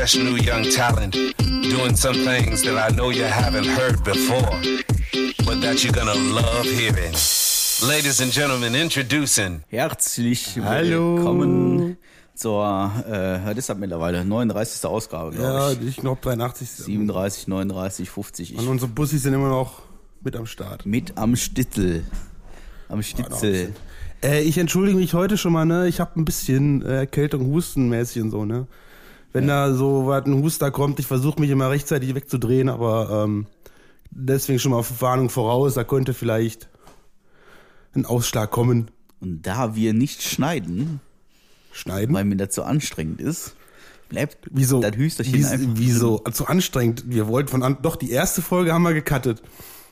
fresh new young talent doing some things that I know you haven't heard before, but that you're gonna love hearing. Ladies and gentlemen, introducing. Herzlich Hallo. willkommen zur, äh, das ist halt mittlerweile 39. Ausgabe, glaube Ja, ich. ich glaube 83. 37, 39, 50. Und Ich unsere Bussis sind immer noch mit am Start. mit am Stittel. Am Stitzel. Äh, ich entschuldige mich heute schon mal, ne? Ich habe ein bisschen äh, Erkältung, Hustenmäßig und so, ne? Wenn da so was ein Huster kommt, ich versuche mich immer rechtzeitig wegzudrehen, aber ähm, deswegen schon mal Warnung voraus, da könnte vielleicht ein Ausschlag kommen. Und da wir nicht schneiden, Schneiden. weil mir das zu anstrengend ist, bleibt Wieso? das Hüsterchen Wie- einfach Wieso? Zu anstrengend. Wir wollten von an. Doch, die erste Folge haben wir gecuttet.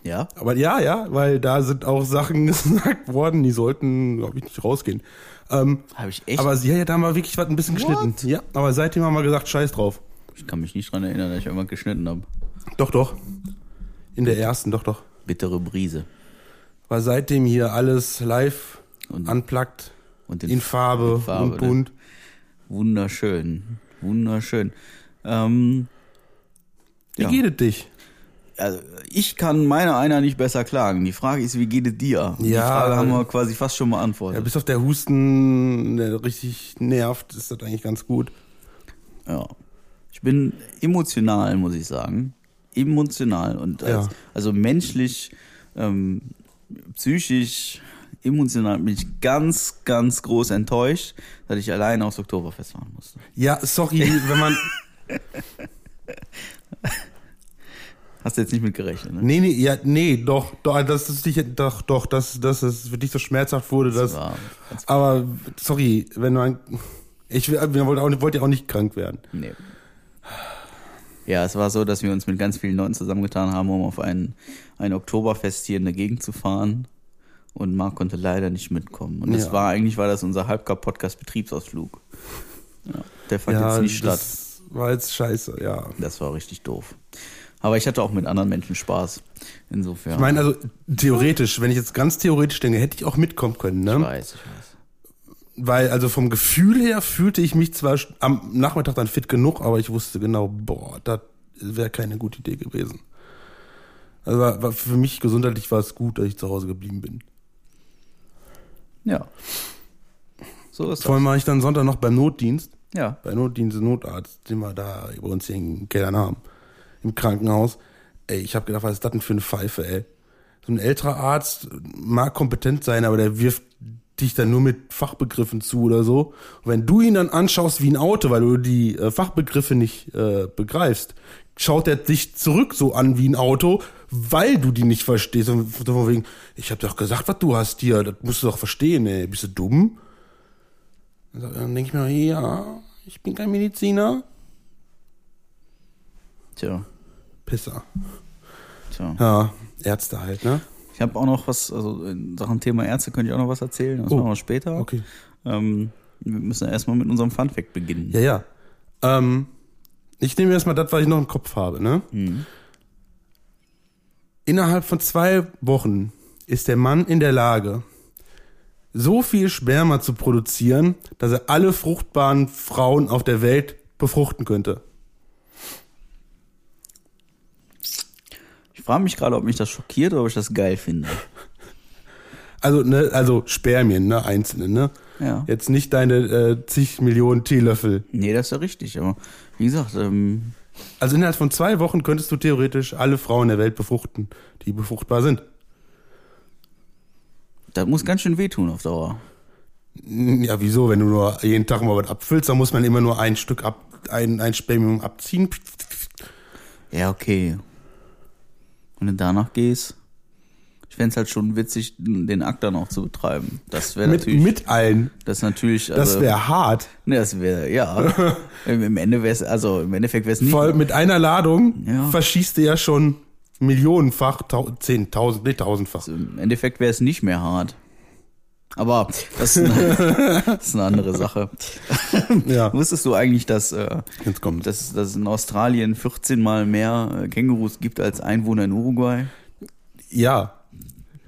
Ja, Aber ja, ja, weil da sind auch Sachen gesagt worden, die sollten, glaube ich, nicht rausgehen. Ähm, habe ich echt. aber ja, ja, da wir wirklich was ein bisschen geschnitten. Ja, aber seitdem haben wir gesagt, scheiß drauf. ich kann mich nicht dran erinnern, dass ich irgendwann geschnitten habe. Doch, doch. In der ersten, doch, doch. Bittere Brise. War seitdem hier alles live, Und- unplugged, Und den in Farbe, in Farbe, und ne? bunt. Wunderschön. Wunderschön. Ähm, Wie Ja. geht es dich? Also ich kann meiner einer nicht besser klagen. Die Frage ist, wie geht es dir? Die Ja. Frage haben wir quasi fast schon Ja, beantwortet. bis auf der Husten, der richtig nervt, ist das eigentlich ganz gut. Ja. Ich bin emotional, muss ich sagen. Emotional und als, Ja. also menschlich, ähm, psychisch, emotional bin ich ganz, ganz groß enttäuscht, dass ich alleine aufs Oktoberfest fahren musste. Ja, sorry, wenn man. Hast du jetzt nicht mit gerechnet, ne? Nee, nee, ja, nee, doch, doch, dass es dich, doch, doch, dass, dass es für dich so schmerzhaft wurde, dass. war ganz- aber, sorry, wenn man. Ich will- wir wollten auch, wollt ja auch nicht krank werden. Nee. Ja, es war so, dass wir uns mit ganz vielen Leuten zusammengetan haben, um auf ein, ein Oktoberfest hier in der Gegend zu fahren. Und Marc konnte leider nicht mitkommen. Und das Ja. war eigentlich war das unser Halbkap-Podcast-Betriebsausflug. Ja, der fand ja, jetzt nicht statt. das war jetzt scheiße, ja. Das war richtig doof. Aber ich hatte auch mit anderen Menschen Spaß. Insofern. Ich meine, also theoretisch, wenn ich jetzt ganz theoretisch denke, hätte ich auch mitkommen können, ich ne? weiß, ich weiß. Weil, also vom Gefühl her fühlte ich mich zwar am Nachmittag dann fit genug, aber ich wusste genau, boah, das wäre keine gute Idee gewesen. Also war, war für mich gesundheitlich war es gut, dass ich zu Hause geblieben bin. Ja. So ist Vor allem war ich dann Sonntag noch beim Notdienst. Ja. bei Notdienst, Notarzt, den wir da bei uns hier in Kellern haben, im Krankenhaus. Ey, ich habe gedacht, was ist das denn für eine Pfeife, ey? So ein älterer Arzt mag kompetent sein, aber der wirft dich dann nur mit Fachbegriffen zu oder so. Und wenn du ihn dann anschaust wie ein Auto, weil du die äh, Fachbegriffe nicht äh, begreifst, schaut er dich zurück so an wie ein Auto, weil du die nicht verstehst. Und von wegen, ich habe doch gesagt, was du hast hier, das musst du doch verstehen, ey. Bist du dumm? Dann denke ich mir, ja, ich bin kein Mediziner. Tja. Pisser. Tja. Ja, Ärzte halt, ne? Ich habe auch noch was, also in Sachen Thema Ärzte könnte ich auch noch was erzählen. Das Oh, machen wir später. Okay. Ähm, wir müssen ja erstmal mit unserem Funfact beginnen. Ja, ja. Ähm, ich nehme erstmal das, was ich noch im Kopf habe, ne? Innerhalb von zwei Wochen ist der Mann in der Lage, so viel Sperma zu produzieren, dass er alle fruchtbaren Frauen auf der Welt befruchten könnte. Frage mich gerade, ob mich das schockiert oder ob ich das geil finde. Also, ne, also Spermien, ne, einzelne, ne? Ja. Jetzt nicht deine äh, zig Millionen Teelöffel. Nee, das ist ja richtig, aber wie gesagt, ähm, Also innerhalb von zwei Wochen könntest du theoretisch alle Frauen der Welt befruchten, die befruchtbar sind. das muss ganz schön wehtun auf Dauer. Ja, wieso? Wenn du nur jeden Tag mal was abfüllst, dann muss man immer nur ein Stück ab, ein, ein Spermium abziehen. Ja, okay. Wenn du danach gehst, ich fänd's halt schon witzig, den Akt dann auch zu betreiben. Das wäre natürlich, mit allen. das natürlich, Das also, wäre hart. nee, das wäre, ja. Im im Ende wär's, also im Endeffekt wär's nicht. Voll mit einer Ladung Ja. verschießt du ja schon millionenfach, tau- zehntausend, tausendfach. Im Endeffekt wäre es nicht mehr hart. Aber das ist eine, das ist eine andere Sache. Ja, Wusstest du eigentlich, dass, äh, jetzt kommt. dass, dass es in Australien 14 mal mehr äh, Kängurus gibt als Einwohner in Uruguay? Ja.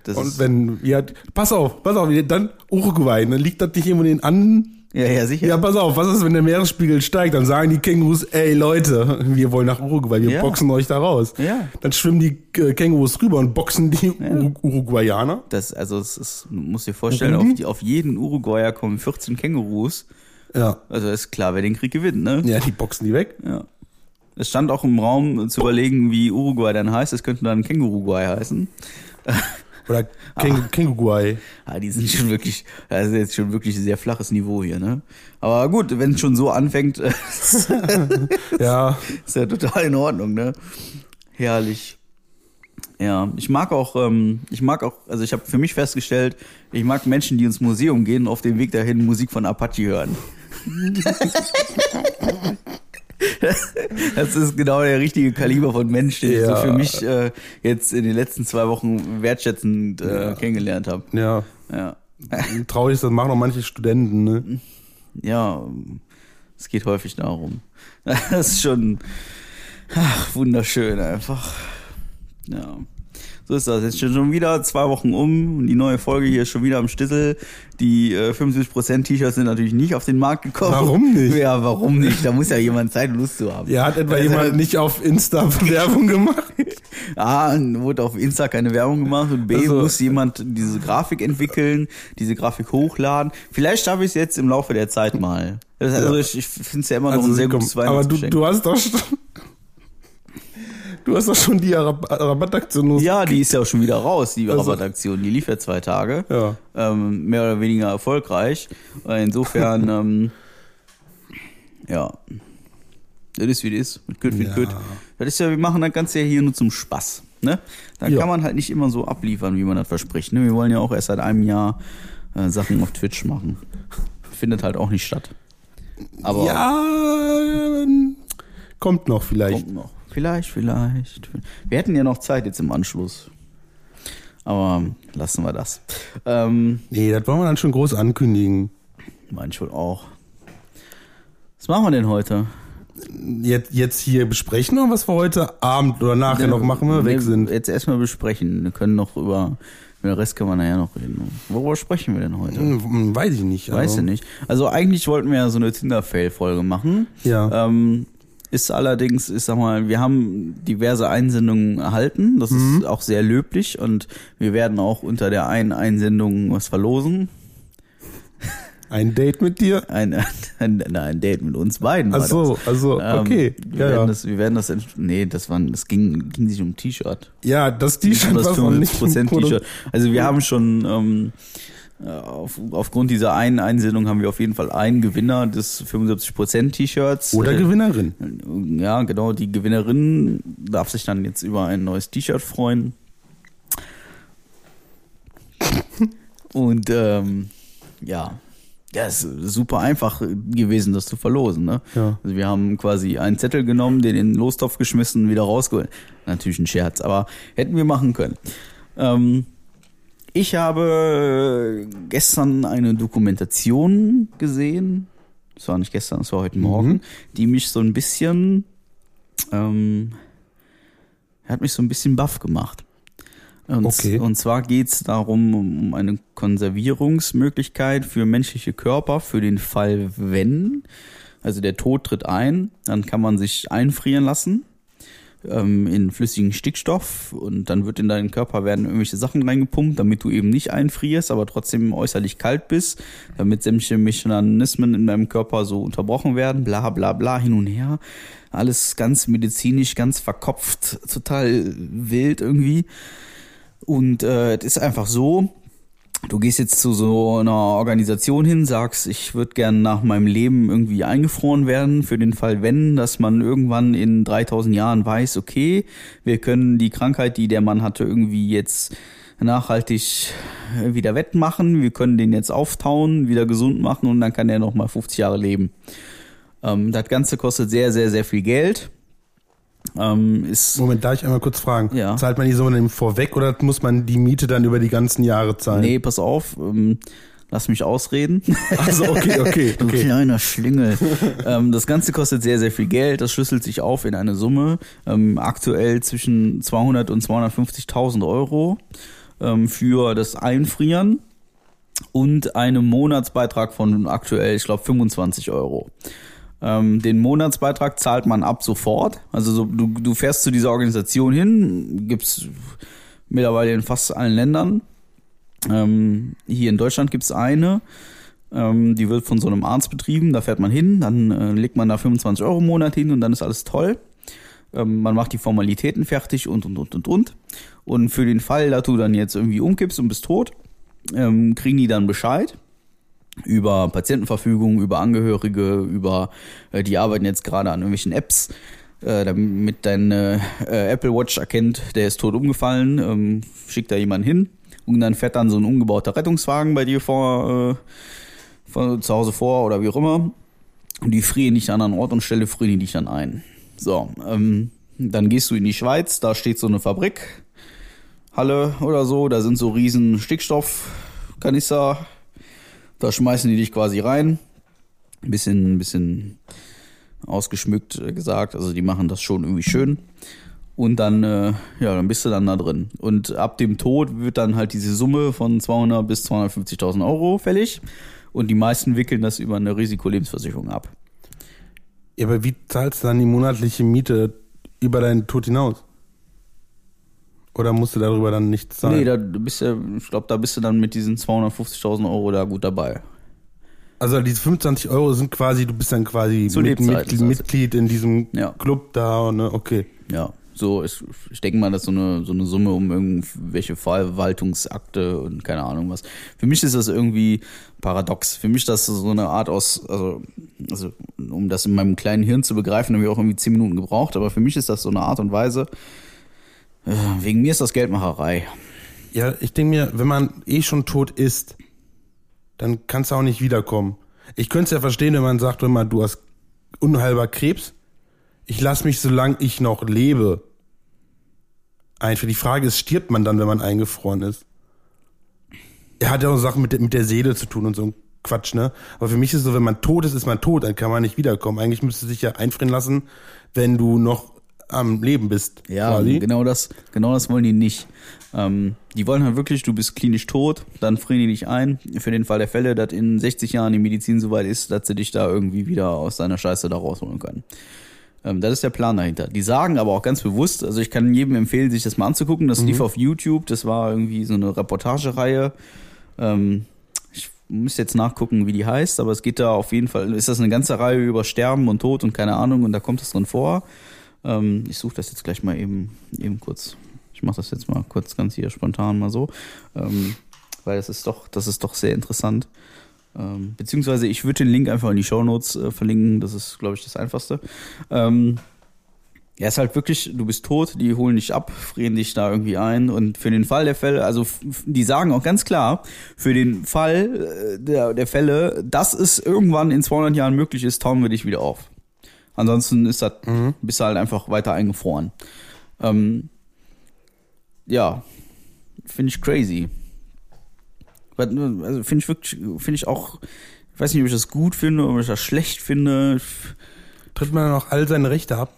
Das Und ist, wenn, ja, pass auf, pass auf, dann Uruguay, dann liegt das nicht irgendwo in den Anden Ja, ja, sicher. Ja, pass auf, was ist, wenn der Meeresspiegel steigt? Dann sagen die Kängurus, ey Leute, wir wollen nach Uruguay, wir Ja. boxen euch da raus. Ja. Dann schwimmen die äh, Kängurus rüber und boxen die Ur Uruguayaner. Das, also, es ist, du musst dir vorstellen, auf, die, auf jeden Uruguayer kommen 14 Kängurus. Ja. Also ist klar, wer den Krieg gewinnt, ne? Ja, die boxen die weg. Ja. Es stand auch im Raum zu überlegen, wie Uruguay dann heißt. Es könnte dann Känguruguay heißen. Oder Käng Känguruay. Ah, die sind schon wirklich, das ist jetzt schon wirklich ein sehr flaches Niveau hier, ne? Aber gut, wenn es schon so anfängt, Ja. ist ja total in Ordnung, ne? Herrlich. Ja, ich mag auch, ähm, ich mag auch, also ich habe für mich festgestellt, ich mag Menschen, die ins Museum gehen und auf dem Weg dahin Musik von Apache hören. Das ist genau der richtige Kaliber von Mensch, den ich so Ja. für mich äh, jetzt in den letzten zwei Wochen wertschätzend äh, Ja. kennengelernt habe. Ja. Ja. Traurig ist, das machen auch manche Studenten, ne? ja, es geht häufig darum. Das ist schon ach, wunderschön einfach. Ja. So ist das. Jetzt sind schon wieder zwei Wochen um. Die neue Folge hier ist schon wieder am Stissel. Die äh, 75% T-Shirts sind natürlich nicht auf den Markt gekommen. Warum nicht? Ja, warum nicht? Da muss ja jemand Zeit und Lust zu haben. Ja, hat etwa Also, jemand nicht auf Insta Werbung gemacht? A, wurde auf Insta keine Werbung gemacht und B, Also- muss jemand diese Grafik entwickeln, diese Grafik hochladen. Vielleicht schaffe ich es jetzt im Laufe der Zeit mal. Also Ja. ich, ich finde es ja immer noch ein sehr komm, gutes aber du, Weihnachtsgeschenk. du hast doch schon, du hast doch schon die Rab Rabattaktion. ja, die ist ja auch schon wieder raus, die Also- Rabattaktion. Die lief ja zwei Tage. Ja. Ähm, mehr oder weniger erfolgreich. Äh, Insofern, ähm, ja. Das ist wie das ist. Mit Good, mit Ja. Good. Das ist ja, wir machen das Ganze ja hier nur zum Spaß. Ne? Da Ja. kann man halt nicht immer so abliefern, wie man das verspricht. Ne? Wir wollen ja auch erst seit einem Jahr äh, Sachen auf Twitch machen. Findet halt auch nicht statt. Aber ja, ähm, kommt noch vielleicht. kommt noch. Vielleicht, vielleicht. Wir hätten ja noch Zeit jetzt im Anschluss. Aber lassen wir das. Ähm, Nee, das wollen wir dann schon groß ankündigen. mein schon auch. Was machen wir denn heute? Jetzt, jetzt hier besprechen oder was wir heute Abend oder nachher noch machen, wenn wir weg Nee, sind. Jetzt erstmal besprechen. Wir können noch über, über den Rest können wir nachher noch reden. Worüber sprechen wir denn heute? Hm, Weiß ich nicht. Weißt du also. nicht. Also eigentlich wollten wir ja so eine Tinder-Fail-Folge machen. Ja. Ähm, ist allerdings, ich sag mal, wir haben diverse Einsendungen erhalten. Das Mhm. ist auch sehr löblich und wir werden auch unter der einen Einsendung was verlosen. Ein Date mit dir? Ein, ein, ein, ein Date mit uns beiden. Ach war so, das. also, Ähm, okay. Wir, ja, werden ja. Das, wir werden das, nee, das waren, das ging, ging sich um T-Shirt. ja, das T-Shirt das noch nicht 75% Produ- T-Shirt. Also wir haben schon ähm, äh, auf, aufgrund dieser einen Einsendung haben wir auf jeden Fall einen Gewinner des 75% T-Shirts. Oder Äh, Gewinnerin. Ja, genau. Die Gewinnerin darf sich dann jetzt über ein neues T-Shirt freuen. Und ähm, ja, ja, ist super einfach gewesen, das zu verlosen. Ne? Ja. Also wir haben quasi einen Zettel genommen, den in den Lostopf geschmissen, wieder rausgeholt. Natürlich ein Scherz, aber hätten wir machen können. Ähm, ich habe gestern eine Dokumentation gesehen. Das war nicht gestern, das war heute Morgen, die mich so ein bisschen, ähm, hat mich so ein bisschen baff gemacht. Und, Okay. und zwar geht's darum, um eine Konservierungsmöglichkeit für menschliche Körper für den Fall, wenn, also der Tod tritt ein, dann kann man sich einfrieren lassen ähm, in flüssigen Stickstoff und dann wird in deinen Körper werden irgendwelche Sachen reingepumpt, damit du eben nicht einfrierst, aber trotzdem äußerlich kalt bist, damit sämtliche Mechanismen in deinem Körper so unterbrochen werden, bla bla bla hin und her. Alles ganz medizinisch, ganz verkopft, total wild irgendwie. Und äh, es ist einfach so, du gehst jetzt zu so einer Organisation hin, sagst, ich würde gern nach meinem Leben irgendwie eingefroren werden, für den Fall, wenn, dass man irgendwann in 3000 Jahren weiß, okay, wir können die Krankheit, die der Mann hatte, irgendwie jetzt nachhaltig wieder wettmachen, wir können den jetzt auftauen, wieder gesund machen und dann kann er noch mal 50 Jahre leben. Ähm, das Ganze kostet sehr, sehr, sehr viel Geld. Ähm, ist Moment, darf ich einmal kurz fragen? Ja. Zahlt man die Summe dann vorweg oder muss man die Miete dann über die ganzen Jahre zahlen? Nee, pass auf, ähm, lass mich ausreden. Also okay, okay, Du okay. kleiner Schlingel. ähm, das Ganze kostet sehr, sehr viel Geld. Das schlüsselt sich auf in eine Summe. Ähm, aktuell zwischen 200 und 250.000 Euro ähm, für das Einfrieren. und einem Monatsbeitrag von aktuell, ich glaube, 25 Euro. Ähm, den Monatsbeitrag zahlt man ab sofort. Also so, du, du fährst zu dieser Organisation hin, gibt's mittlerweile in fast allen Ländern. Ähm, hier in Deutschland gibt's eine, ähm, die wird von so einem Arzt betrieben, da fährt man hin, dann äh, legt man da 25 Euro im Monat hin und dann ist alles toll. Ähm, man macht die Formalitäten fertig und und und und und. Und für den Fall, dass du dann jetzt irgendwie umkippst und bist tot, ähm, kriegen die dann Bescheid über Patientenverfügung, über Angehörige, über äh, die arbeiten jetzt gerade an irgendwelchen Apps, äh, damit dein äh, Apple Watch erkennt, der ist tot umgefallen, ähm, schickt da jemanden hin und dann fährt dann so ein umgebauter Rettungswagen bei dir vor, äh, vor zu Hause vor oder wie auch immer und die frieren dich an Ort und Stelle frieren dich dann ein. So, ähm, dann gehst du in die Schweiz, da steht so eine Fabrik, Halle oder so, da sind so riesen Stickstoffkanister, da schmeißen die dich quasi rein, ein bisschen, ein bisschen ausgeschmückt äh, gesagt, also die machen das schon irgendwie schön. Und dann, äh, ja, dann bist du dann da drin. Und ab dem Tod wird dann halt diese Summe von 200 bis 250.000 Euro fällig. Und die meisten wickeln das über eine Risikolebensversicherung ab. Ja, aber wie zahlst du dann die monatliche Miete über deinen Tod hinaus? Oder musst du darüber dann nichts zahlen? Nee, da du bist ja, ich glaube, da bist du dann mit diesen 250.000 Euro da gut dabei. Also diese 25 Euro sind quasi, du bist dann quasi mit, Mitglied. Mitglied in diesem Ja. Club da, ne? Okay. Ja, so ist, ich denke mal, das ist so eine, so eine Summe um irgendwelche Verwaltungsakte und keine Ahnung was. Für mich ist das irgendwie paradox. Für mich ist das so eine Art aus, also, also um das in meinem kleinen Hirn zu begreifen, habe ich auch irgendwie zehn Minuten gebraucht, aber für mich ist das so eine Art und Weise, wegen mir ist das Geldmacherei. Ja, ich denke mir, wenn man eh schon tot ist, dann kannst du auch nicht wiederkommen. Ich könnte es ja verstehen, wenn man sagt, wenn man, du hast unheilbar Krebs, ich lass mich, solange ich noch lebe, einfach. Die Frage ist, stirbt man dann, wenn man eingefroren ist? Er hat ja auch Sachen mit der, mit der Seele zu tun und so ein Quatsch, ne? Aber für mich ist es so, wenn man tot ist, ist man tot, dann kann man nicht wiederkommen. Eigentlich müsste sich ja einfrieren lassen, wenn du noch am Leben bist. Ja, quasi. genau das, genau das wollen die nicht. Ähm, die wollen halt wirklich, du bist klinisch tot, dann frieren die dich ein, für den Fall der Fälle, dass in 60 Jahren die Medizin so weit ist, dass sie dich da irgendwie wieder aus deiner Scheiße da rausholen können. Ähm, das ist der Plan dahinter. Die sagen aber auch ganz bewusst, also ich kann jedem empfehlen, sich das mal anzugucken, das lief auf YouTube, das war irgendwie so eine Reportagereihe. Ähm, ich muss jetzt nachgucken, wie die heißt, aber es geht da auf jeden Fall, ist das eine ganze Reihe über Sterben und Tod und keine Ahnung und da kommt das drin vor. Ähm, ich suche das jetzt gleich mal eben, eben kurz. Ich mache das jetzt mal kurz ganz hier spontan mal so, ähm, weil das ist doch, das ist doch sehr interessant. Ähm, beziehungsweise ich würde den Link einfach in die Shownotes äh, verlinken. Das ist, glaube ich, das Einfachste. Ähm, ja, ist halt wirklich, du bist tot, die holen dich ab, frieren dich da irgendwie ein und für den Fall der Fälle, also die sagen auch ganz klar, für den Fall äh, der, der Fälle, dass es irgendwann in 200 Jahren möglich ist, tauen wir dich wieder auf. Ansonsten ist das, bist du halt einfach weiter eingefroren. Ähm, ja, finde ich crazy. Also finde ich wirklich, finde ich auch, ich weiß nicht, ob ich das gut finde oder ob ich das schlecht finde. Tritt man dann auch all seine Rechte ab?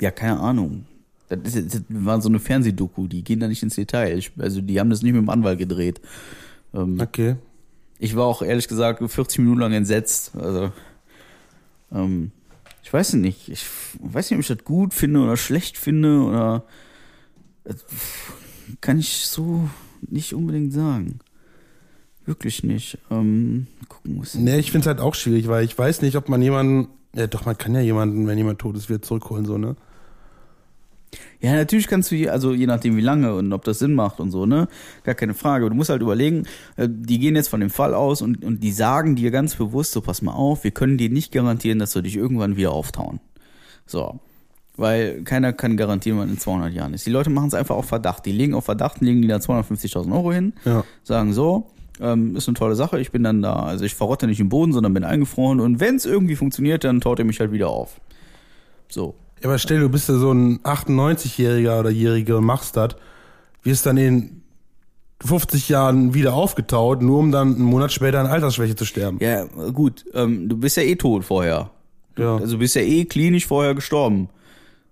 Ja, keine Ahnung. Das, ist, das war so eine Fernsehdoku, die gehen da nicht ins Detail. Ich, also die haben das nicht mit dem Anwalt gedreht. Ähm, Okay. ich war auch ehrlich gesagt 40 Minuten lang entsetzt. Also, ähm, weiß nicht. Ich weiß nicht, ob ich das gut finde oder schlecht finde oder das kann ich so nicht unbedingt sagen. Wirklich nicht. Ähm, gucken muss. Nee, ich finde es halt auch schwierig, weil ich weiß nicht, ob man jemanden, ja doch, man kann ja jemanden, wenn jemand tot ist, wieder zurückholen, so, ne? Ja, natürlich kannst du, also je nachdem wie lange und ob das Sinn macht und so, ne? Gar keine Frage. Du musst halt überlegen, äh, die gehen jetzt von dem Fall aus und, und die sagen dir ganz bewusst, so pass mal auf, wir können dir nicht garantieren, dass wir dich irgendwann wieder auftauen. So. Weil keiner kann garantieren, wann in 200 Jahren ist. Die Leute machen es einfach auf Verdacht. Die legen auf Verdacht, legen die da 250.000 Euro hin, Ja. sagen so, ähm, ist eine tolle Sache, ich bin dann da, also ich verrotte nicht im Boden, sondern bin eingefroren und wenn es irgendwie funktioniert, dann taut er mich halt wieder auf. So. Ja, aber stell, du bist ja so ein 98-Jähriger oder Jährige und machst das, wirst dann in 50 Jahren wieder aufgetaut, nur um dann einen Monat später an Altersschwäche zu sterben. Ja, gut, ähm, du bist ja eh tot vorher. Ja. Also du bist ja eh klinisch vorher gestorben.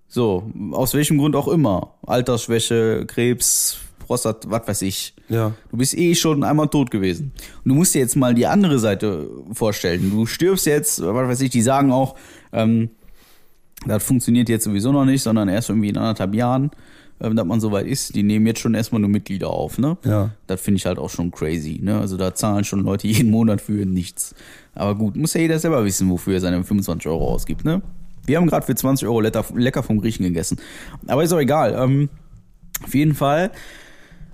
So, aus welchem Grund auch immer. Altersschwäche, Krebs, Prostat, was weiß ich. Ja. Du bist eh schon einmal tot gewesen. Und du musst dir jetzt mal die andere Seite vorstellen. Du stirbst jetzt, was weiß ich, die sagen auch, ähm, das funktioniert jetzt sowieso noch nicht, sondern erst irgendwie in anderthalb Jahren, ähm, dass man soweit ist. Die nehmen jetzt schon erstmal nur Mitglieder auf, ne? Ja. Das finde ich halt auch schon crazy, ne? Also da zahlen schon Leute jeden Monat für nichts. Aber gut, muss ja jeder selber wissen, wofür er seine 25 Euro ausgibt, ne? Wir haben gerade für 20 Euro lecker, lecker vom Griechen gegessen. Aber ist auch egal. Ähm, auf jeden Fall,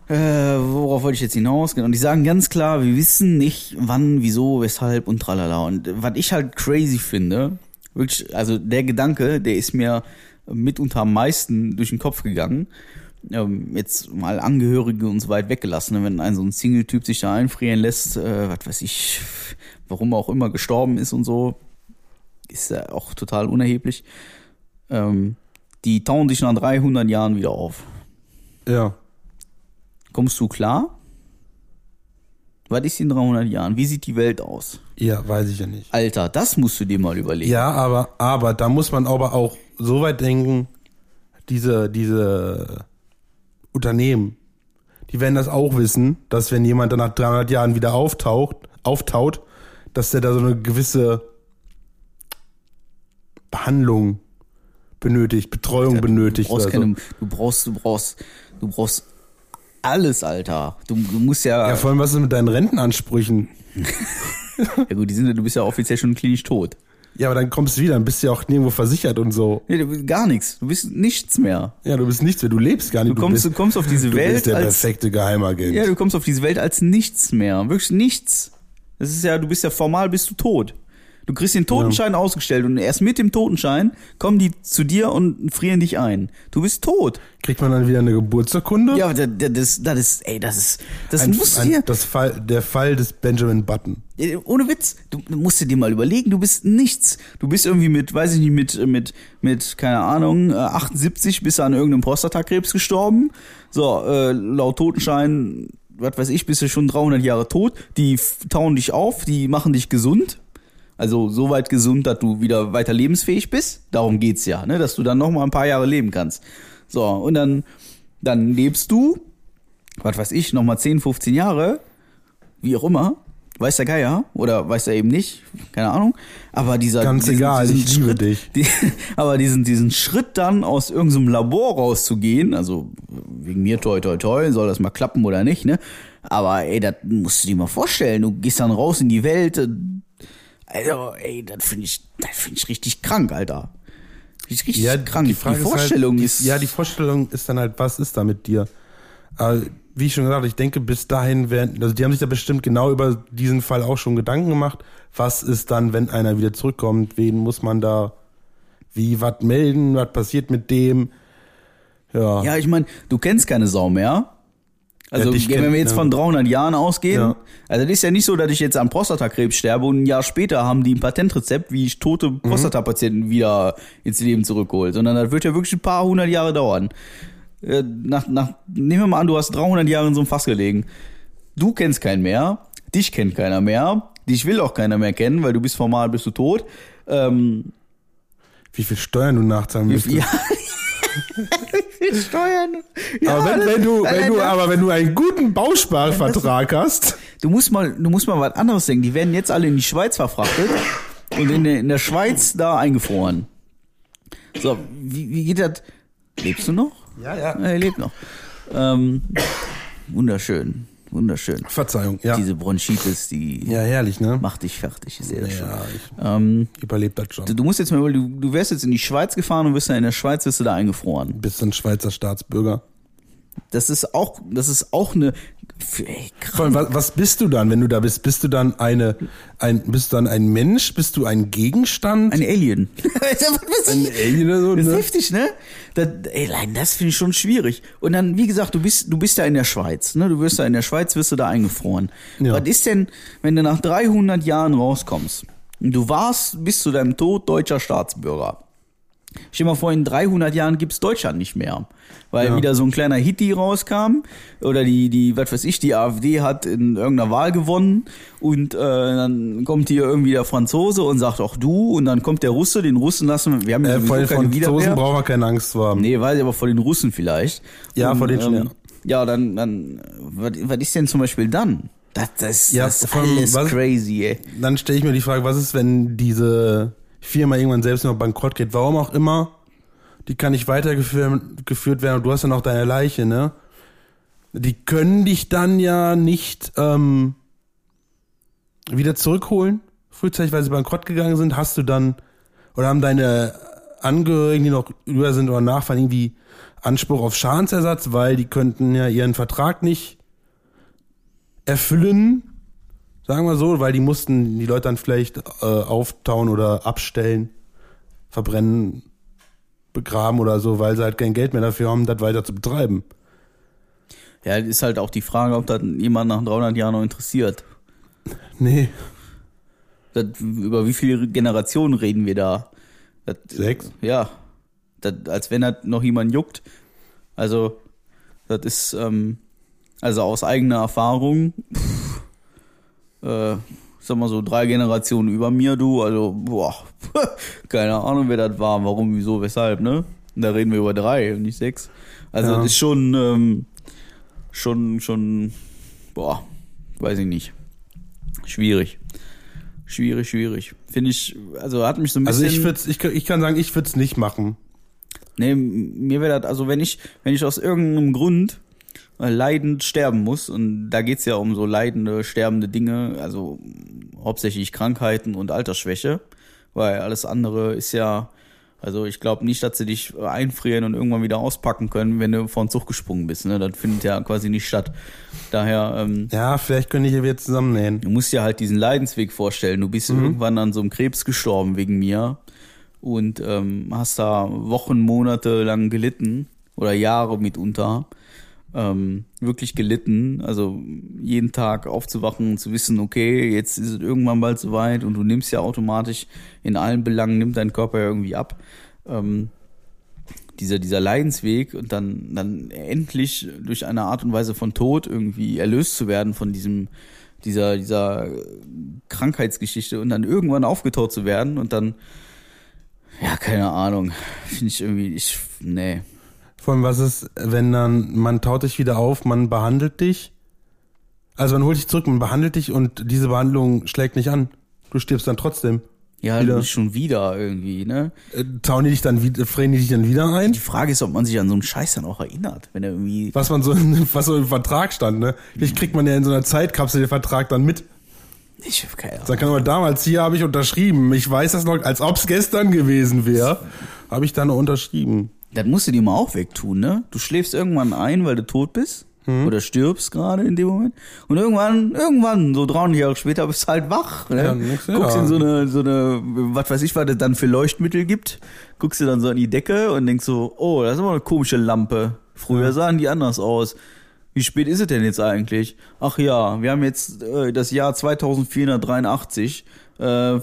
äh, worauf wollte ich jetzt hinaus? Genau, die sagen ganz klar, wir wissen nicht, wann, wieso, weshalb und tralala. Und was ich halt crazy finde, wirklich, also der Gedanke, der ist mir mitunter am meisten durch den Kopf gegangen. Ähm, jetzt mal Angehörige und so weit weggelassen, wenn ein so ein Single-Typ sich da einfrieren lässt, äh, was weiß ich, warum auch immer gestorben ist und so, ist ja auch total unerheblich. Ähm, die tauen dich nach 300 Jahren wieder auf. Ja. Kommst du klar? Was ist in 300 Jahren? Wie sieht die Welt aus? Ja, weiß ich ja nicht. Alter, das musst du dir mal überlegen. Ja, aber, aber da muss man aber auch so weit denken, diese, diese Unternehmen, die werden das auch wissen, dass wenn jemand dann nach 300 Jahren wieder auftaucht, auftaut, dass der da so eine gewisse Behandlung benötigt, Betreuung benötigt. Du brauchst, oder so. keine, du brauchst, du brauchst, du brauchst alles, Alter. Du, du musst ja, Ja, vor allem, was ist mit deinen Rentenansprüchen? ja gut, die sind, du bist ja offiziell schon klinisch tot. Ja, aber dann kommst du wieder, dann bist du ja auch nirgendwo versichert und so. Nee, du bist gar nichts. Du bist nichts mehr. Ja, du bist nichts mehr, du lebst gar nicht. Du kommst, bist, du kommst auf diese du Welt bist der als, perfekte Geheimagent. ja, du kommst auf diese Welt als nichts mehr. Wirklich nichts. Das ist ja, du bist ja formal, bist du tot. Du kriegst den Totenschein ausgestellt und erst mit dem Totenschein kommen die zu dir und frieren dich ein. Du bist tot. Kriegt man dann wieder eine Geburtsurkunde? Ja, aber das, das, das ist, ey, das ist, das ein, musst du dir, ein, das Fall, der Fall des Benjamin Button. Äh, Ohne Witz, du musst dir mal überlegen, du bist nichts. Du bist irgendwie mit, weiß ich nicht, mit, mit, mit, keine Ahnung, äh, 78 bist du an irgendeinem Prostatakrebs gestorben. So, äh, laut Totenschein, was weiß ich, bist du schon 300 Jahre tot. Die tauen dich auf, die machen dich gesund. Also so weit gesund, dass du wieder weiter lebensfähig bist. Darum geht's ja, ne, dass du dann noch mal ein paar Jahre leben kannst. So, und dann, dann lebst du, was weiß ich, noch mal 10, 15 Jahre wie auch immer, weiß der Geier oder weiß er eben nicht, keine Ahnung. Aber dieser Ganz egal, ich liebe Schritt, dich. Die, aber diesen diesen Schritt dann aus irgendeinem Labor rauszugehen, also wegen mir toi toi toi, soll das mal klappen oder nicht, ne? Aber ey, das musst du dir mal vorstellen. Du gehst dann raus in die Welt. Also, ey, das finde ich, das finde ich richtig krank, Alter. Richtig, richtig krank. Die, Vorstellung halt, die, ist, Ja, die Vorstellung ist dann halt, was ist da mit dir? Aber wie ich schon gesagt habe, ich denke, bis dahin werden, also die haben sich da bestimmt genau über diesen Fall auch schon Gedanken gemacht. Was ist dann, wenn einer wieder zurückkommt? Wen muss man da wie was melden? Was passiert mit dem? Ja. Ja, ich meine, du kennst keine Sau mehr. Also, Ja, wenn wir jetzt ja. von 300 Jahren ausgehen, Ja. also das ist ja nicht so, dass ich jetzt an Prostatakrebs sterbe und ein Jahr später haben die ein Patentrezept, wie ich tote Mhm. Prostatapatienten wieder ins Leben zurückhole, sondern das wird ja wirklich ein paar hundert Jahre dauern. Äh, Nach, nach, nehmen wir mal an, du hast 300 Jahre in so einem Fass gelegen. Du kennst keinen mehr, dich kennt keiner mehr, dich will auch keiner mehr kennen, weil du bist formal, bist du tot. Ähm, Wie viel Steuern du nachzahlen müsstest. ja. Steuern. Ja, aber wenn, wenn du, wenn du, aber wenn du einen guten Bausparvertrag hast, Du musst mal, du musst mal was anderes denken. Die werden jetzt alle in die Schweiz verfrachtet und in der, in der Schweiz da eingefroren. So, wie, wie geht das? Lebst du noch? Ja, ja. Er lebt noch. Ähm, wunderschön, wunderschön. Verzeihung, ja. Diese Bronchitis, die Ja, herrlich, ne? macht dich fertig. Ich sehe das schon. Ja, ich Ähm, überlebe das schon. du, du musst jetzt mal, du, du wärst jetzt in die Schweiz gefahren und wirst dann in der Schweiz wirst du da eingefroren. Bist ein Schweizer Staatsbürger. Das ist auch, das ist auch eine, ey. Vor allem, was, was bist du dann, wenn du da bist? Bist du dann eine, ein, bist du dann ein Mensch? Bist du ein Gegenstand? ein Alien. Ein Alien oder so, Das ist ne? heftig, ne? Das, ey, nein, das finde ich schon schwierig. Und dann, wie gesagt, du bist, du bist ja in der Schweiz, ne? Du wirst da in der Schweiz, wirst du da eingefroren. Ja. Was ist denn, wenn du nach 300 Jahren rauskommst? und Du warst bis zu deinem Tod deutscher Staatsbürger. Stell dir mal vor, in 300 Jahren gibt's Deutschland nicht mehr. Weil Ja. wieder so ein kleiner Hitti rauskam. Oder die, die, was weiß ich, die AfD hat in irgendeiner Wahl gewonnen. Und äh, dann kommt hier irgendwie der Franzose und sagt auch du. Und dann kommt der Russe, den Russen lassen wir. Wir haben ja Äh, vor den keine Franzosen brauchen wir keine Angst zu haben. Nee, weiß ich aber vor den Russen vielleicht. Ja, Und, vor schon, ähm, ja. Ja, dann, dann, was, was ist denn zum Beispiel dann? Das, das, Ja, das ist allem, alles was- crazy, ey. Dann stelle ich mir die Frage, was ist, wenn diese Firma irgendwann selbst noch bankrott geht? Warum auch immer, die kann nicht weitergeführt geführt werden und du hast ja noch deine Leiche, ne? Die können dich dann ja nicht ähm, wieder zurückholen, frühzeitig, weil sie bankrott gegangen sind, hast du dann, oder haben deine Angehörigen, die noch über sind oder Nachfahren, irgendwie Anspruch auf Schadensersatz, weil die könnten ja ihren Vertrag nicht erfüllen, sagen wir so, weil die mussten die Leute dann vielleicht äh, auftauen oder abstellen, verbrennen, begraben oder so, weil sie halt kein Geld mehr dafür haben, das weiter zu betreiben. Ja, ist halt auch die Frage, ob das jemand nach 300 Jahren noch interessiert. Nee, Das, über wie viele Generationen reden wir da? Das, Sechs? Ja, das, als wenn das noch jemand juckt. Also, das ist, ähm, also aus eigener Erfahrung, pff, äh, sag mal so, drei Generationen über mir, du, also, boah, keine Ahnung, wer das war, warum, wieso, weshalb, ne? Da reden wir über drei und nicht sechs. Also, Ja. das ist schon, ähm, schon, schon, boah, weiß ich nicht. Schwierig. Schwierig, schwierig. Finde ich, also hat mich so ein Also bisschen. ich würd's, ich, ich kann sagen, ich würde es nicht machen. Nee, mir wäre das, also wenn ich, wenn ich aus irgendeinem Grund leidend sterben muss, und da geht's ja um so leidende, sterbende Dinge, also hauptsächlich Krankheiten und Altersschwäche, weil alles andere ist ja, also ich glaube nicht, dass sie dich einfrieren und irgendwann wieder auspacken können, wenn du vor den Zug gesprungen bist. Ne? Das findet ja quasi nicht statt. Daher, ähm, Ja, vielleicht könnte ich hier wieder zusammennähen. Du musst dir halt diesen Leidensweg vorstellen. Du bist irgendwann an so einem Krebs gestorben wegen mir und ähm, hast da Wochen, Monate lang gelitten oder Jahre mitunter. Ähm, wirklich gelitten. Also jeden Tag aufzuwachen und zu wissen, okay, jetzt ist es irgendwann bald soweit und du nimmst ja automatisch in allen Belangen, nimmt dein Körper ja irgendwie ab. Ähm, dieser, dieser Leidensweg und dann, dann endlich durch eine Art und Weise von Tod irgendwie erlöst zu werden von diesem, dieser, dieser Krankheitsgeschichte und dann irgendwann aufgetaut zu werden und dann, ja, keine Ahnung, finde ich irgendwie, ich, nee. Vor allem, was ist, wenn dann, man taut dich wieder auf, man behandelt dich. Also man holt dich zurück, man behandelt dich und diese Behandlung schlägt nicht an. Du stirbst dann trotzdem. Ja, Wieder. schon wieder irgendwie, ne? Äh, tauen die dich dann wieder, frähen die dich dann wieder ein? Die Frage ist, ob man sich an so einen Scheiß dann auch erinnert, wenn er irgendwie, Was man so, was so im Vertrag stand, ne? Vielleicht kriegt man ja in so einer Zeitkapsel den Vertrag dann mit. ich hab keine Ahnung. Kann man damals, hier habe ich unterschrieben. Ich weiß das noch, als ob's gestern gewesen wäre, habe ich dann unterschrieben. Das musst du dir mal auch wegtun, ne? Du schläfst irgendwann ein, weil du tot bist. Oder stirbst gerade in dem Moment. Und irgendwann, irgendwann, so 300 Jahre später, bist du halt wach. Ne? Ja, nix, ja. guckst in so eine, so eine, was weiß ich, was es dann für Leuchtmittel gibt. Guckst du dann so an die Decke und denkst so, oh, das ist aber eine komische Lampe. Früher sahen die anders aus. Wie spät ist es denn jetzt eigentlich? Ach ja, wir haben jetzt äh, das Jahr 2483. Äh,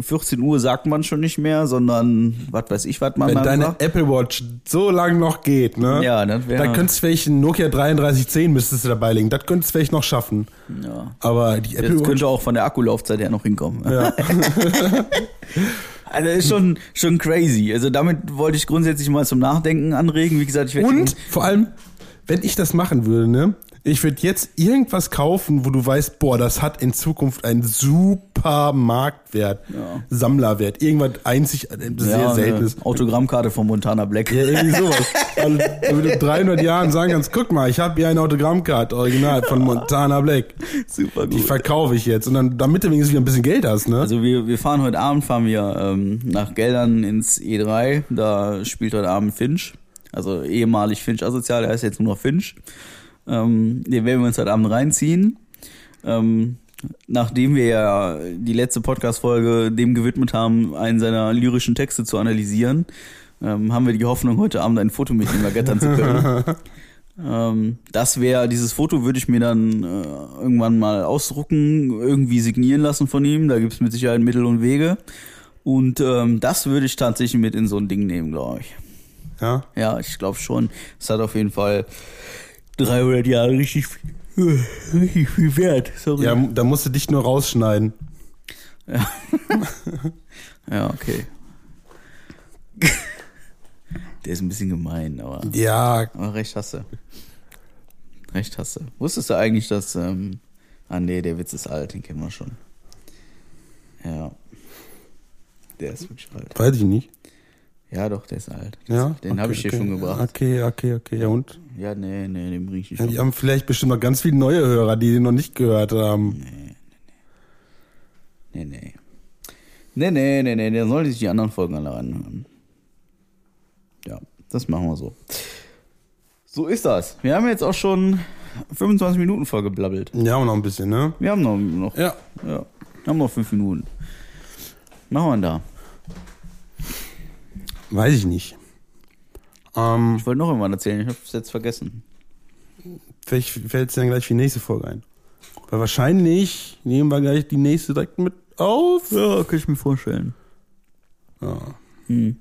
14 Uhr sagt man schon nicht mehr, sondern was weiß ich, was man Wenn dann deine sagt. Apple Watch so lang noch geht, ne? Ja, das wäre- Da könntest du vielleicht ein Nokia 3310 müsstest du dabei legen. Das könntest du vielleicht noch schaffen. Ja. Aber die Apple Das Watch. könnte auch von der Akkulaufzeit her noch hinkommen. Ja. Also ist schon, schon crazy. Also damit wollte ich grundsätzlich mal zum Nachdenken anregen. Wie gesagt, ich werde Und vor allem, wenn ich das machen würde, ne? Ich würde jetzt irgendwas kaufen, wo du weißt, boah, das hat in Zukunft einen super Marktwert, Ja. Sammlerwert, irgendwas einzig, äh, sehr ja, seltenes. eine Autogrammkarte von Montana Black. Ja, irgendwie sowas. Also, damit du in 300 Jahren sagen kannst, guck mal, ich habe hier eine Autogrammkarte, original von Montana Black. Super Die gut. verkaufe ich jetzt. Und dann, damit du wenigstens wieder ein bisschen Geld hast, ne? Also wir, wir fahren heute Abend, fahren wir ähm, nach Geldern ins E3. Da spielt heute Abend Finch. Also ehemalig Finch asozial, er ist jetzt nur noch Finch. Ähm, den werden wir uns heute Abend reinziehen. Ähm, nachdem wir ja die letzte Podcast-Folge dem gewidmet haben, einen seiner lyrischen Texte zu analysieren, ähm, haben wir die Hoffnung, heute Abend ein Foto mit ihm ergattern zu können. ähm, das wäre, dieses Foto würde ich mir dann äh, irgendwann mal ausdrucken, irgendwie signieren lassen von ihm. Da gibt es mit Sicherheit Mittel und Wege. Und ähm, das würde ich tatsächlich mit in so ein Ding nehmen, glaube ich. Ja. Ja, ich glaube schon. Es hat auf jeden Fall 300 Jahre richtig viel, richtig viel Wert. Sorry. Ja, da musst du dich nur rausschneiden. Ja, okay. Der ist ein bisschen gemein, aber, Ja, aber recht hast du. Recht hast du. Wusstest du eigentlich, dass. Ähm, ah, nee, der Witz ist alt, den kennen wir schon. Ja. Der ist wirklich alt. Weiß ich nicht. Ja, doch, der ist alt. Ja? Den Okay, habe ich dir okay. schon gebracht. Okay, okay, okay. Ja, und? Ja, nee, nee, den bring ich nicht. Ja, die haben vielleicht bestimmt noch ganz viele neue Hörer, die den noch nicht gehört haben. Nee, nee. Nee, nee, nee, nee, dann sollen die sich die anderen Folgen alle anhören. Ja, das machen wir so. So ist das. Wir haben jetzt auch schon 25 Minuten vollgeblabbelt. Ja, auch noch ein bisschen, ne? Wir haben noch, noch Ja. ja, haben noch fünf Minuten. Machen wir da. Weiß ich nicht. Ähm, Ich wollte noch irgendwann erzählen, ich habe es jetzt vergessen. vielleicht fällt es dann gleich für die nächste Folge ein. Weil wahrscheinlich nehmen wir gleich die nächste direkt mit auf. Ja, kann ich mir vorstellen. Ja. Hm.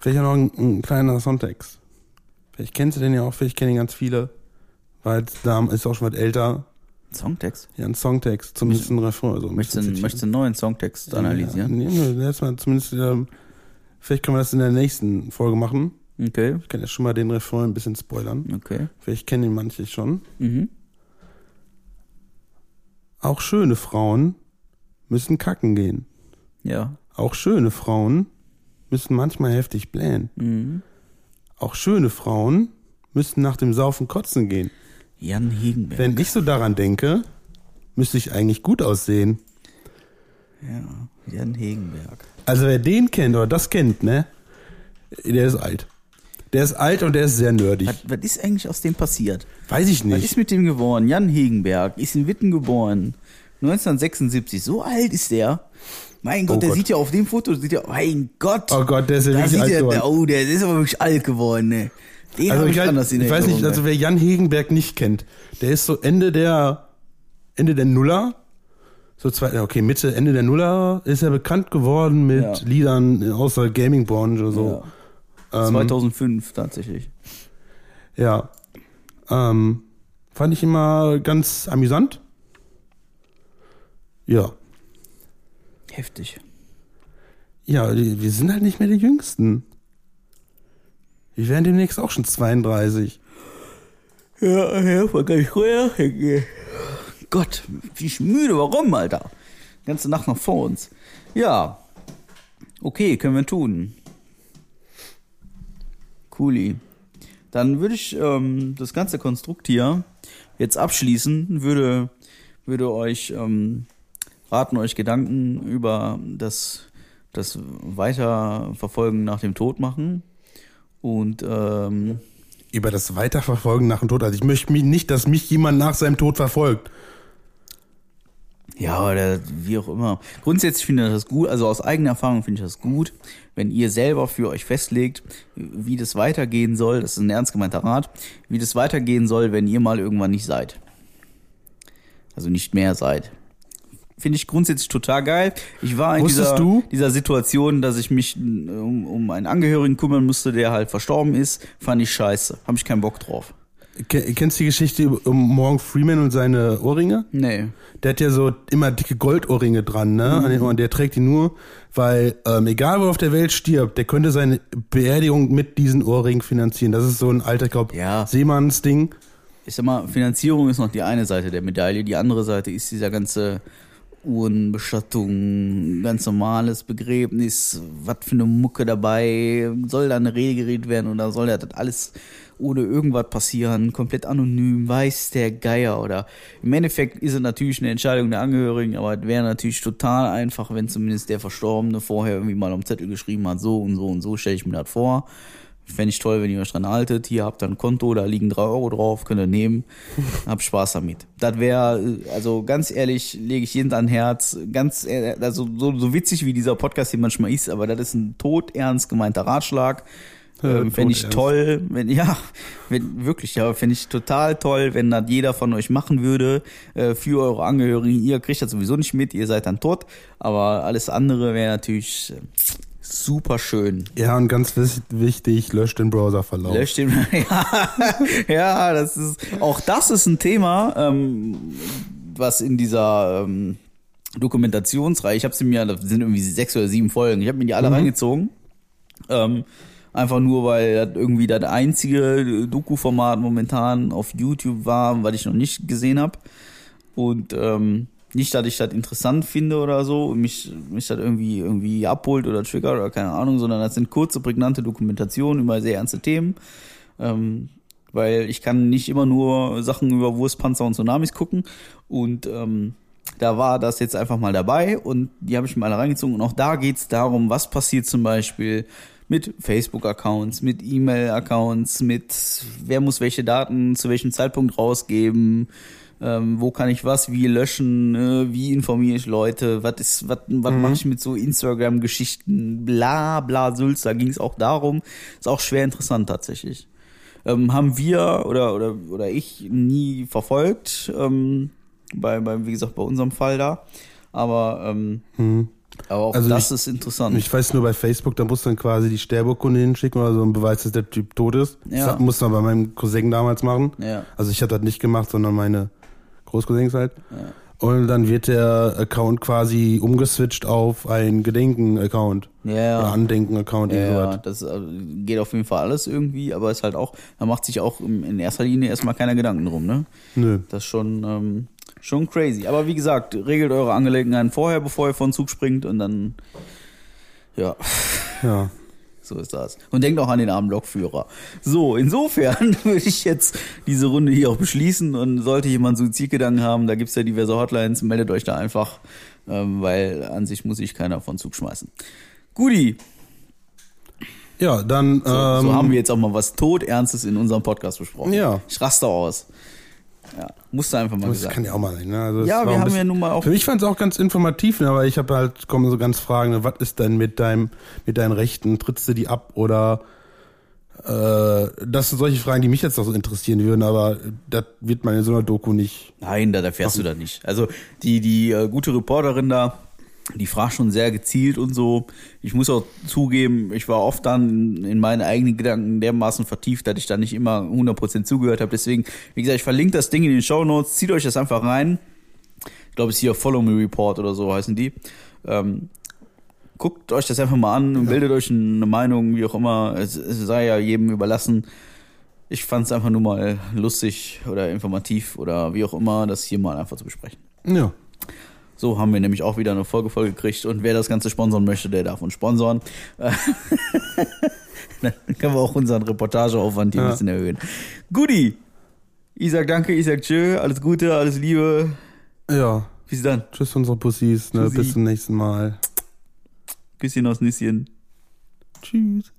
Vielleicht auch noch ein, ein kleiner Songtext. Vielleicht kennst du den ja auch, vielleicht kennen ihn ganz viele. Weil da ist auch schon was älter. Songtext? Ja, ein Songtext, zumindest ein Refrain. Also Möchtest du, einen- möchtest einen neuen Songtext Ja, analysieren? nee, nee, erstmal zumindest, ähm, vielleicht können wir das in der nächsten Folge machen. Okay, Ich kann ja schon mal den Refrain ein bisschen spoilern. okay. Vielleicht kennen ihn manche schon. Mhm. Auch schöne Frauen müssen kacken gehen. Ja. Auch schöne Frauen müssen manchmal heftig blähen. Mhm. Auch schöne Frauen müssen nach dem Saufen kotzen gehen. Jan Hegenberg. Wenn ich so daran denke, müsste ich eigentlich gut aussehen. ja, Jan Hegenberg. Also wer den kennt oder das kennt, ne, der ist alt. Der ist alt und der ist sehr nerdig. Was, was ist eigentlich aus dem passiert? Weiß ich Was nicht. ist mit dem geworden? Jan Hegenberg ist in Witten geboren. 1976. So alt ist der. Mein Gott, Oh der Gott. sieht ja auf dem Foto, sieht ja, mein Gott. Oh Gott, der ist ja wirklich alt geworden. der, oh, der ist aber wirklich alt geworden, ne. Den Also ich, halt- ich weiß nicht, also wer Jan Hegenberg nicht kennt, der ist so Ende der Ende der Nuller, so zwei, okay, Mitte, Ende der Nuller ist er bekannt geworden mit Ja. Liedern aus der Gaming-Branche, so. ja. Ähm, 2005 tatsächlich. Ja. Ähm, fand ich immer ganz amüsant. Ja. Heftig. Ja, wir sind halt nicht mehr die Jüngsten. Wir werden demnächst auch schon 32. Ja, ja, war gar nicht vorher. Gott, wie ich müde, warum, Alter? Ganze Nacht noch vor uns. Ja. Okay, können wir tun. Cooli. Dann würde ich ähm, das ganze Konstrukt hier jetzt abschließen, würde, würde euch ähm, raten, euch Gedanken über das, das Weiterverfolgen nach dem Tod machen. Und ähm, Über das Weiterverfolgen nach dem Tod. Also ich möchte mich nicht, dass mich jemand nach seinem Tod verfolgt. Ja, oder wie auch immer. Grundsätzlich finde ich das gut, also aus eigener Erfahrung finde ich das gut, wenn ihr selber für euch festlegt, wie das weitergehen soll, das ist ein ernst gemeinter Rat, wie das weitergehen soll, wenn ihr mal irgendwann nicht seid. Also nicht mehr seid. Finde ich grundsätzlich total geil. Ich war in Wusstest dieser, du? dieser Situation, dass ich mich um, um einen Angehörigen kümmern musste, der halt verstorben ist, fand ich scheiße. Habe ich keinen Bock drauf. Ke- Kennst du die Geschichte um Morgan Freeman und seine Ohrringe? Nee. Der hat ja so immer dicke Goldohrringe dran, ne? An den Ohren. Der trägt die nur, weil ähm, egal wo auf der Welt stirbt, der könnte seine Beerdigung mit diesen Ohrringen finanzieren. Das ist so ein alter, glaub, Ja. Seemannsding. ich sag mal, Finanzierung ist noch die eine Seite der Medaille. Die andere Seite ist dieser ganze Uhrenbestattung, ganz normales Begräbnis, was für eine Mucke dabei, soll da eine Rede geredet werden oder soll das alles ohne irgendwas passieren, komplett anonym, weiß der Geier oder im Endeffekt ist es natürlich eine Entscheidung der Angehörigen, aber es wäre natürlich total einfach, wenn zumindest der Verstorbene vorher irgendwie mal am Zettel geschrieben hat, so und so und so stelle ich mir das vor. Fände ich toll, wenn ihr euch dran haltet. Hier habt ihr ein Konto, da liegen drei Euro drauf, könnt ihr nehmen. Hab Spaß damit. Das wäre, also ganz ehrlich, lege ich jeden an Herz. Ganz, ehr- also so, so witzig wie dieser Podcast hier manchmal ist, aber das ist ein todernst gemeinter Ratschlag. Ja, Ähm, Fände ich toll, wenn, ja, wenn, wirklich, ja, fände ich total toll, wenn das jeder von euch machen würde, äh, für eure Angehörigen. Ihr kriegt das sowieso nicht mit, ihr seid dann tot, aber alles andere wäre natürlich äh, super schön. Ja, und ganz wichtig, löscht den Browserverlauf. Löscht den, ja, ja, das ist, auch das ist ein Thema, ähm, was in dieser ähm, Dokumentationsreihe, ich habe sie mir, das sind irgendwie sechs oder sieben Folgen, ich habe mir die alle reingezogen. Ähm, Einfach nur, weil das irgendwie das einzige Doku-Format momentan auf YouTube war, was ich noch nicht gesehen habe. Und ähm, nicht, dass ich das interessant finde oder so, mich, mich das irgendwie, irgendwie abholt oder triggert oder keine Ahnung, sondern das sind kurze, prägnante Dokumentationen über sehr ernste Themen. Ähm, weil ich kann nicht immer nur Sachen über Wurstpanzer und Tsunamis gucken. Und ähm, da war das jetzt einfach mal dabei und die habe ich mir alle reingezogen. Und auch da geht's darum, was passiert zum Beispiel mit Facebook-Accounts, mit E-Mail-Accounts, mit wer muss welche Daten zu welchem Zeitpunkt rausgeben, ähm, wo kann ich was wie löschen, äh, wie informiere ich Leute, was ist, was, was mache ich mit so Instagram-Geschichten, bla bla Sülz, da ging es auch darum. Ist auch schwer interessant tatsächlich. Ähm, haben wir oder, oder, oder ich nie verfolgt, ähm, bei, bei, wie gesagt, bei unserem Fall da. Aber, ähm, aber auch Also das ich- ist interessant. Ich weiß nur bei Facebook, da musst du dann quasi die Sterbeurkunde hinschicken oder so ein Beweis, dass der Typ tot ist. Ja. Das musste man bei meinem Cousin damals machen. Ja. Also ich habe das nicht gemacht, sondern meine Großcousins halt. Und dann wird der Account quasi umgeswitcht auf ein Gedenken-Account. Ja. Oder Andenken-Account, Ja, ja, das äh, geht auf jeden Fall alles irgendwie, aber ist halt auch, da macht sich auch in erster Linie erstmal keiner Gedanken drum, ne? Nö. Das ist schon, ähm, schon crazy. Aber wie gesagt, regelt eure Angelegenheiten vorher, bevor ihr von Zug springt und dann, ja, Ja. So ist das. Und denkt auch an den armen Lokführer. So, insofern würde ich jetzt diese Runde hier auch beschließen und sollte jemand Suizidgedanken haben, da gibt's ja diverse Hotlines, meldet euch da einfach, ähm, weil an sich muss sich keiner von Zug schmeißen. Guti, Ja, dann So, ähm, so haben wir jetzt auch mal was Todernstes in unserem Podcast besprochen. Ja. Ich raste aus. Ja, musste einfach mal das gesagt. kann ja auch mal sein. Ne? Also Ja, wir haben bisschen- ja nun mal auch- Für mich fand es auch ganz informativ, ne? aber ich habe halt, kommen so ganz Fragen, ne? was ist denn mit deinem, mit deinen Rechten? Trittst du die ab oder äh, das sind solche Fragen, die mich jetzt auch so interessieren würden, aber das wird man in so einer Doku nicht. Nein, da erfährst du das nicht. Also die, die äh, gute Reporterin da, die fragt schon sehr gezielt und so. Ich muss auch zugeben, ich war oft dann in meinen eigenen Gedanken dermaßen vertieft, dass ich da nicht immer 100% zugehört habe. Deswegen, wie gesagt, ich verlinke das Ding in den Show Notes. Zieht euch das einfach rein. Ich glaube, es ist hier Follow Me Report oder so heißen die. Ähm, guckt euch das einfach mal an und bildet euch eine Meinung, wie auch immer. Es, es sei ja jedem überlassen. Ich fand es einfach nur mal lustig oder informativ oder wie auch immer, das hier mal einfach zu besprechen. Ja. So haben wir nämlich auch wieder eine Folge voll gekriegt und wer das Ganze sponsern möchte, der darf uns sponsoren. Dann können wir auch unseren Reportageaufwand hier ein Ja. bisschen erhöhen. Guti! Ich sag danke, ich sag tschö, alles Gute, alles Liebe. Ja. Bis dann. Tschüss, unsere Pussys. Ne? Tschüssi. Bis zum nächsten Mal. Küsschen aus Nüsschen. Tschüss.